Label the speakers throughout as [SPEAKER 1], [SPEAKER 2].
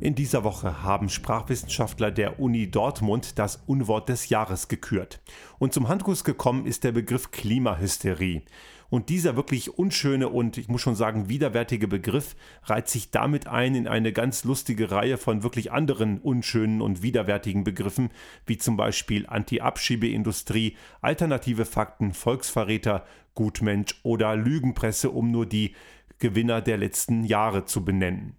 [SPEAKER 1] In dieser Woche haben Sprachwissenschaftler der Uni Dortmund das Unwort des Jahres gekürt. Und zum Handkuss gekommen ist der Begriff Klimahysterie. Und dieser wirklich unschöne und ich muss schon sagen widerwärtige Begriff reiht sich damit ein in eine ganz lustige Reihe von wirklich anderen unschönen und widerwärtigen Begriffen, wie zum Beispiel Anti-Abschiebeindustrie, alternative Fakten, Volksverräter, Gutmensch oder Lügenpresse, um nur die Gewinner der letzten Jahre zu benennen.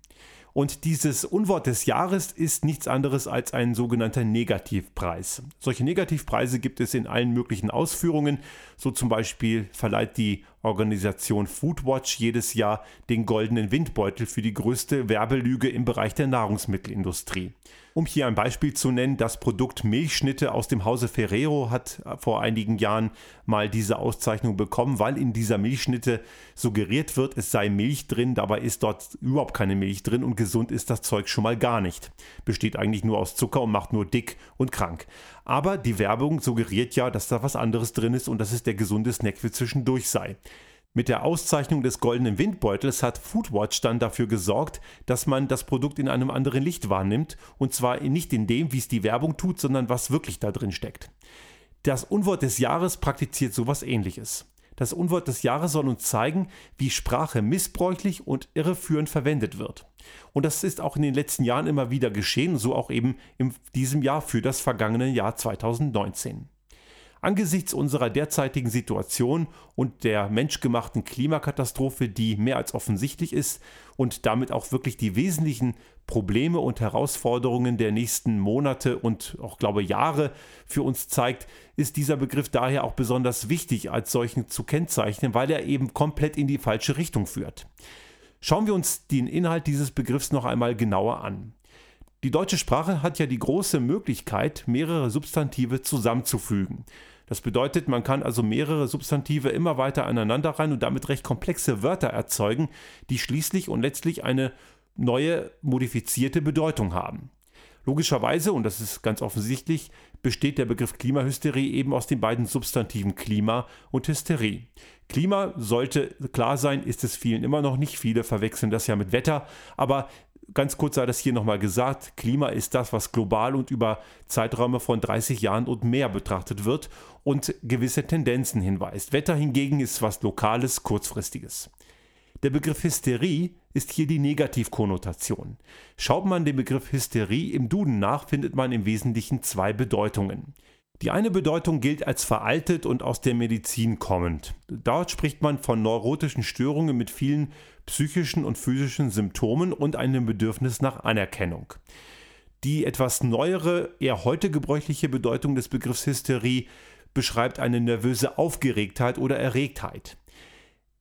[SPEAKER 1] Und dieses Unwort des Jahres ist nichts anderes als ein sogenannter Negativpreis. Solche Negativpreise gibt es in allen möglichen Ausführungen. So zum Beispiel verleiht die Organisation Foodwatch jedes Jahr den goldenen Windbeutel für die größte Werbelüge im Bereich der Nahrungsmittelindustrie. Um hier ein Beispiel zu nennen, das Produkt Milchschnitte aus dem Hause Ferrero hat vor einigen Jahren mal diese Auszeichnung bekommen, weil in dieser Milchschnitte suggeriert wird, es sei Milch drin, dabei ist dort überhaupt keine Milch drin und gesund ist das Zeug schon mal gar nicht. Besteht eigentlich nur aus Zucker und macht nur dick und krank. Aber die Werbung suggeriert ja, dass da was anderes drin ist und dass es der gesunde Snack für zwischendurch sei. Mit der Auszeichnung des goldenen Windbeutels hat Foodwatch dann dafür gesorgt, dass man das Produkt in einem anderen Licht wahrnimmt und zwar nicht in dem, wie es die Werbung tut, sondern was wirklich da drin steckt. Das Unwort des Jahres praktiziert sowas ähnliches. Das Unwort des Jahres soll uns zeigen, wie Sprache missbräuchlich und irreführend verwendet wird. Und das ist auch in den letzten Jahren immer wieder geschehen, so auch eben in diesem Jahr für das vergangene Jahr 2019. Angesichts unserer derzeitigen Situation und der menschgemachten Klimakatastrophe, die mehr als offensichtlich ist und damit auch wirklich die wesentlichen Probleme und Herausforderungen der nächsten Monate und auch glaube Jahre für uns zeigt, ist dieser Begriff daher auch besonders wichtig als solchen zu kennzeichnen, weil er eben komplett in die falsche Richtung führt. Schauen wir uns den Inhalt dieses Begriffs noch einmal genauer an. Die deutsche Sprache hat ja die große Möglichkeit, mehrere Substantive zusammenzufügen. Das bedeutet, man kann also mehrere Substantive immer weiter aneinander rein und damit recht komplexe Wörter erzeugen, die schließlich und letztlich eine neue modifizierte Bedeutung haben. Logischerweise, und das ist ganz offensichtlich, besteht der Begriff Klimahysterie eben aus den beiden Substantiven Klima und Hysterie. Klima sollte klar sein, ist es vielen immer noch nicht. Viele verwechseln das ja mit Wetter, aber ganz kurz sei das hier nochmal gesagt, Klima ist das, was global und über Zeiträume von 30 Jahren und mehr betrachtet wird und gewisse Tendenzen hinweist. Wetter hingegen ist was Lokales, Kurzfristiges. Der Begriff Hysterie ist hier die Negativkonnotation. Schaut man den Begriff Hysterie im Duden nach, findet man im Wesentlichen zwei Bedeutungen. Die eine Bedeutung gilt als veraltet und aus der Medizin kommend. Dort spricht man von neurotischen Störungen mit vielen psychischen und physischen Symptomen und einem Bedürfnis nach Anerkennung. Die etwas neuere, eher heute gebräuchliche Bedeutung des Begriffs Hysterie beschreibt eine nervöse Aufgeregtheit oder Erregtheit.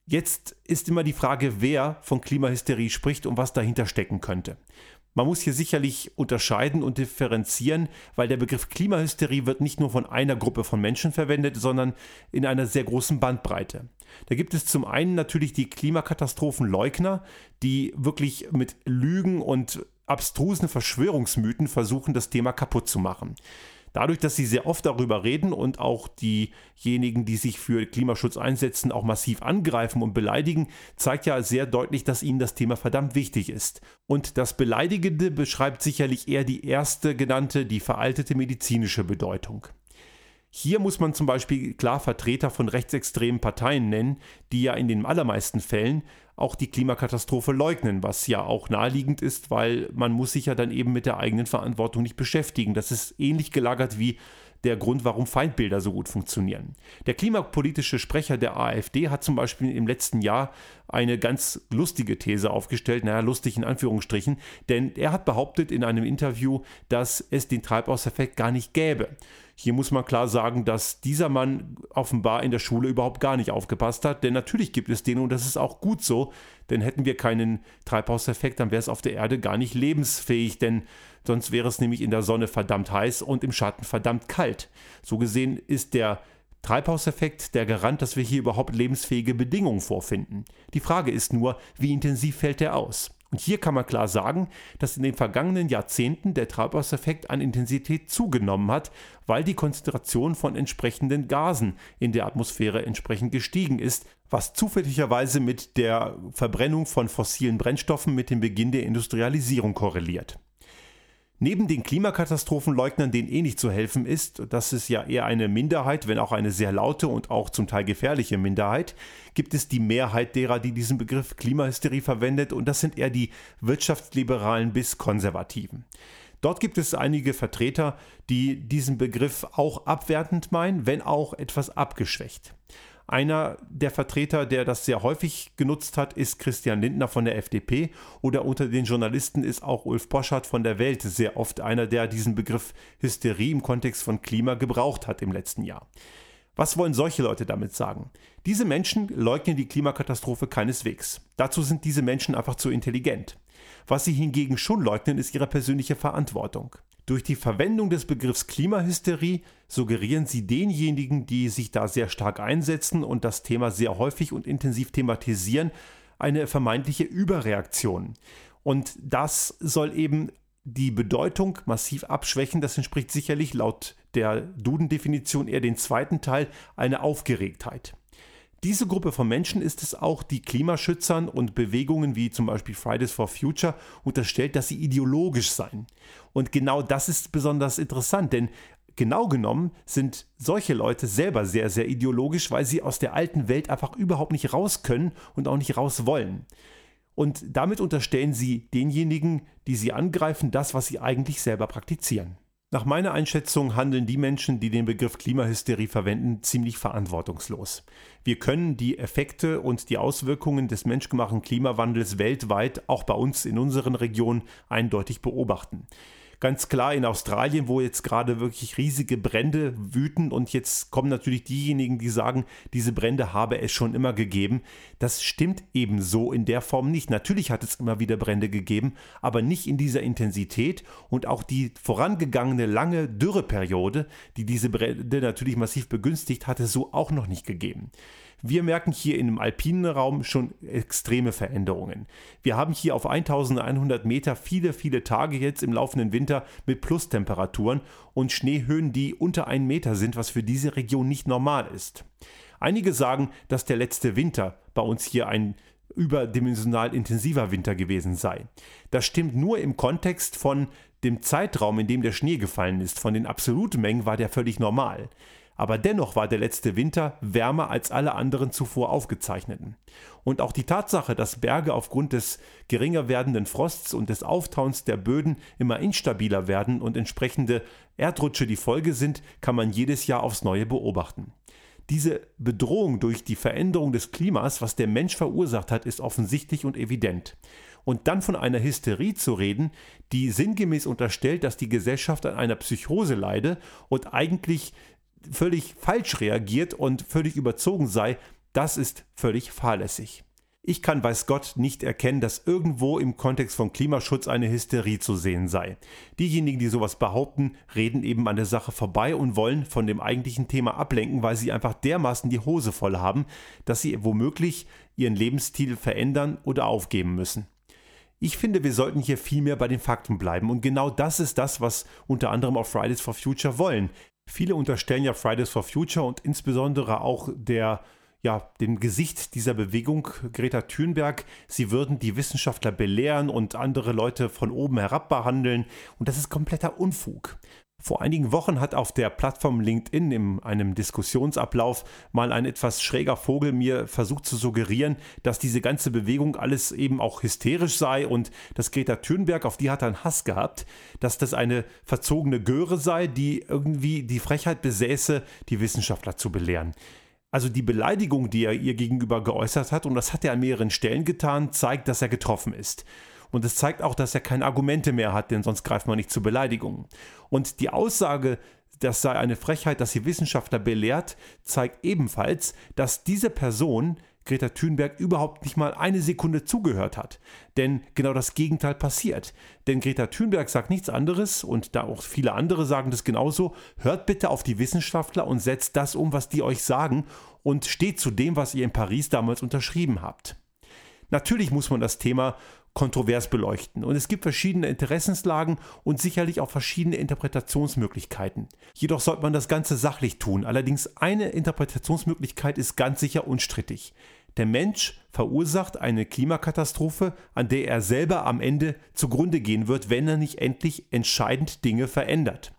[SPEAKER 1] Jetzt ist immer die Frage, wer von Klimahysterie spricht und was dahinter stecken könnte. Man muss hier sicherlich unterscheiden und differenzieren, weil der Begriff Klimahysterie wird nicht nur von einer Gruppe von Menschen verwendet, sondern in einer sehr großen Bandbreite. Da gibt es zum einen natürlich die Klimakatastrophenleugner, die wirklich mit Lügen und abstrusen Verschwörungsmythen versuchen, das Thema kaputt zu machen. Dadurch, dass sie sehr oft darüber reden und auch diejenigen, die sich für Klimaschutz einsetzen, auch massiv angreifen und beleidigen, zeigt ja sehr deutlich, dass ihnen das Thema verdammt wichtig ist. Und das Beleidigende beschreibt sicherlich eher die erste genannte, die veraltete medizinische Bedeutung. Hier muss man zum Beispiel klar Vertreter von rechtsextremen Parteien nennen, die ja in den allermeisten Fällen auch die Klimakatastrophe leugnen, was ja auch naheliegend ist, weil man muss sich ja dann eben mit der eigenen Verantwortung nicht beschäftigen. Das ist ähnlich gelagert wie der Grund, warum Feindbilder so gut funktionieren. Der klimapolitische Sprecher der AfD hat zum Beispiel im letzten Jahr eine ganz lustige These aufgestellt, naja, lustig in Anführungsstrichen, denn er hat behauptet in einem Interview, dass es den Treibhauseffekt gar nicht gäbe. Hier muss man klar sagen, dass dieser Mann offenbar in der Schule überhaupt gar nicht aufgepasst hat, denn natürlich gibt es den und das ist auch gut so, denn hätten wir keinen Treibhauseffekt, dann wäre es auf der Erde gar nicht lebensfähig, denn sonst wäre es nämlich in der Sonne verdammt heiß und im Schatten verdammt kalt. So gesehen ist der Treibhauseffekt der Garant, dass wir hier überhaupt lebensfähige Bedingungen vorfinden. Die Frage ist nur, wie intensiv fällt er aus? Und hier kann man klar sagen, dass in den vergangenen Jahrzehnten der Treibhauseffekt an Intensität zugenommen hat, weil die Konzentration von entsprechenden Gasen in der Atmosphäre entsprechend gestiegen ist, was zufälligerweise mit der Verbrennung von fossilen Brennstoffen mit dem Beginn der Industrialisierung korreliert. Neben den Klimakatastrophenleugnern, denen eh nicht zu helfen ist, das ist ja eher eine Minderheit, wenn auch eine sehr laute und auch zum Teil gefährliche Minderheit, gibt es die Mehrheit derer, die diesen Begriff Klimahysterie verwendet und das sind eher die Wirtschaftsliberalen bis Konservativen. Dort gibt es einige Vertreter, die diesen Begriff auch abwertend meinen, wenn auch etwas abgeschwächt. Einer der Vertreter, der das sehr häufig genutzt hat, ist Christian Lindner von der FDP oder unter den Journalisten ist auch Ulf Poschardt von der Welt sehr oft einer, der diesen Begriff Hysterie im Kontext von Klima gebraucht hat im letzten Jahr. Was wollen solche Leute damit sagen? Diese Menschen leugnen die Klimakatastrophe keineswegs. Dazu sind diese Menschen einfach zu intelligent. Was sie hingegen schon leugnen, ist ihre persönliche Verantwortung. Durch die Verwendung des Begriffs Klimahysterie suggerieren sie denjenigen, die sich da sehr stark einsetzen und das Thema sehr häufig und intensiv thematisieren, eine vermeintliche Überreaktion. Und das soll eben die Bedeutung massiv abschwächen. Das entspricht sicherlich laut der Duden-Definition eher den zweiten Teil eine Aufgeregtheit. Diese Gruppe von Menschen ist es auch, die Klimaschützern und Bewegungen wie zum Beispiel Fridays for Future unterstellt, dass sie ideologisch seien. Und genau das ist besonders interessant, denn genau genommen sind solche Leute selber sehr, sehr ideologisch, weil sie aus der alten Welt einfach überhaupt nicht raus können und auch nicht raus wollen. Und damit unterstellen sie denjenigen, die sie angreifen, das, was sie eigentlich selber praktizieren. Nach meiner Einschätzung handeln die Menschen, die den Begriff Klimahysterie verwenden, ziemlich verantwortungslos. Wir können die Effekte und die Auswirkungen des menschgemachten Klimawandels weltweit, auch bei uns in unseren Regionen, eindeutig beobachten ganz klar in Australien, wo jetzt gerade wirklich riesige Brände wüten und jetzt kommen natürlich diejenigen, die sagen, diese Brände habe es schon immer gegeben. Das stimmt eben so in der Form nicht. Natürlich hat es immer wieder Brände gegeben, aber nicht in dieser Intensität und auch die vorangegangene lange Dürreperiode, die diese Brände natürlich massiv begünstigt, hat es so auch noch nicht gegeben. Wir merken hier in dem alpinen Raum schon extreme Veränderungen. Wir haben hier auf 1100 Meter viele, viele Tage jetzt im laufenden Winter mit Plustemperaturen und Schneehöhen, die unter 1 Meter sind, was für diese Region nicht normal ist. Einige sagen, dass der letzte Winter bei uns hier ein überdimensional intensiver Winter gewesen sei. Das stimmt nur im Kontext von dem Zeitraum, in dem der Schnee gefallen ist. Von den absoluten Mengen war der völlig normal aber dennoch war der letzte Winter wärmer als alle anderen zuvor aufgezeichneten. Und auch die Tatsache, dass Berge aufgrund des geringer werdenden Frosts und des Auftauens der Böden immer instabiler werden und entsprechende Erdrutsche die Folge sind, kann man jedes Jahr aufs Neue beobachten. Diese Bedrohung durch die Veränderung des Klimas, was der Mensch verursacht hat, ist offensichtlich und evident. Und dann von einer Hysterie zu reden, die sinngemäß unterstellt, dass die Gesellschaft an einer Psychose leide und eigentlich völlig falsch reagiert und völlig überzogen sei, das ist völlig fahrlässig. Ich kann, weiß Gott, nicht erkennen, dass irgendwo im Kontext von Klimaschutz eine Hysterie zu sehen sei. Diejenigen, die sowas behaupten, reden eben an der Sache vorbei und wollen von dem eigentlichen Thema ablenken, weil sie einfach dermaßen die Hose voll haben, dass sie womöglich ihren Lebensstil verändern oder aufgeben müssen. Ich finde, wir sollten hier viel mehr bei den Fakten bleiben und genau das ist das, was unter anderem auch Fridays for Future wollen. Viele unterstellen ja Fridays for Future und insbesondere auch der ja, dem Gesicht dieser Bewegung, Greta Thunberg, sie würden die Wissenschaftler belehren und andere Leute von oben herab behandeln. Und das ist kompletter Unfug. Vor einigen Wochen hat auf der Plattform LinkedIn in einem Diskussionsablauf mal ein etwas schräger Vogel mir versucht zu suggerieren, dass diese ganze Bewegung alles eben auch hysterisch sei und dass Greta Thunberg, auf die hat er einen Hass gehabt, dass das eine verzogene Göre sei, die irgendwie die Frechheit besäße, die Wissenschaftler zu belehren. Also die Beleidigung, die er ihr gegenüber geäußert hat, und das hat er an mehreren Stellen getan, zeigt, dass er getroffen ist. Und es zeigt auch, dass er keine Argumente mehr hat, denn sonst greift man nicht zu Beleidigungen. Und die Aussage, das sei eine Frechheit, dass sie Wissenschaftler belehrt, zeigt ebenfalls, dass diese Person Greta Thunberg überhaupt nicht mal eine Sekunde zugehört hat. Denn genau das Gegenteil passiert. Denn Greta Thunberg sagt nichts anderes und da auch viele andere sagen das genauso. Hört bitte auf die Wissenschaftler und setzt das um, was die euch sagen und steht zu dem, was ihr in Paris damals unterschrieben habt. Natürlich muss man das Thema kontrovers beleuchten. Und es gibt verschiedene Interessenslagen und sicherlich auch verschiedene Interpretationsmöglichkeiten. Jedoch sollte man das Ganze sachlich tun. Allerdings eine Interpretationsmöglichkeit ist ganz sicher unstrittig. Der Mensch verursacht eine Klimakatastrophe, an der er selber am Ende zugrunde gehen wird, wenn er nicht endlich entscheidend Dinge verändert.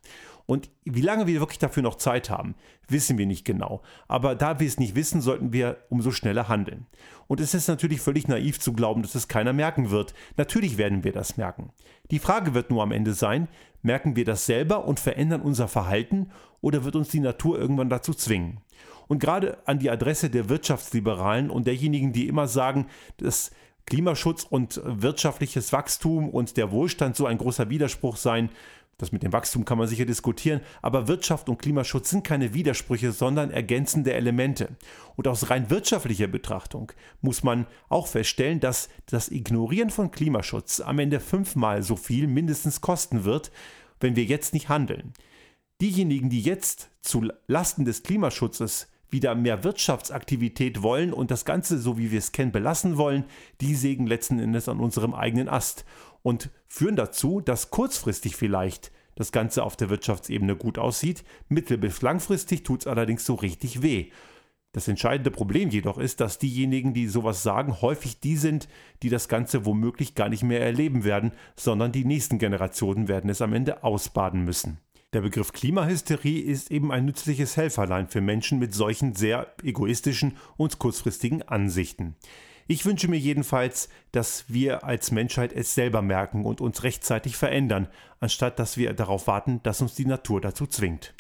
[SPEAKER 1] Und wie lange wir wirklich dafür noch Zeit haben, wissen wir nicht genau. Aber da wir es nicht wissen, sollten wir umso schneller handeln. Und es ist natürlich völlig naiv zu glauben, dass es keiner merken wird. Natürlich werden wir das merken. Die Frage wird nur am Ende sein, merken wir das selber und verändern unser Verhalten oder wird uns die Natur irgendwann dazu zwingen? Und gerade an die Adresse der Wirtschaftsliberalen und derjenigen, die immer sagen, dass Klimaschutz und wirtschaftliches Wachstum und der Wohlstand so ein großer Widerspruch seien, das mit dem Wachstum kann man sicher diskutieren, aber Wirtschaft und Klimaschutz sind keine Widersprüche, sondern ergänzende Elemente. Und aus rein wirtschaftlicher Betrachtung muss man auch feststellen, dass das Ignorieren von Klimaschutz am Ende fünfmal so viel mindestens kosten wird, wenn wir jetzt nicht handeln. Diejenigen, die jetzt zu Lasten des Klimaschutzes wieder mehr Wirtschaftsaktivität wollen und das Ganze, so wie wir es kennen, belassen wollen, die sägen letzten Endes an unserem eigenen Ast und führen dazu, dass kurzfristig vielleicht das Ganze auf der Wirtschaftsebene gut aussieht, mittel- bis langfristig tut es allerdings so richtig weh. Das entscheidende Problem jedoch ist, dass diejenigen, die sowas sagen, häufig die sind, die das Ganze womöglich gar nicht mehr erleben werden, sondern die nächsten Generationen werden es am Ende ausbaden müssen. Der Begriff Klimahysterie ist eben ein nützliches Helferlein für Menschen mit solchen sehr egoistischen und kurzfristigen Ansichten. Ich wünsche mir jedenfalls, dass wir als Menschheit es selber merken und uns rechtzeitig verändern, anstatt dass wir darauf warten, dass uns die Natur dazu zwingt.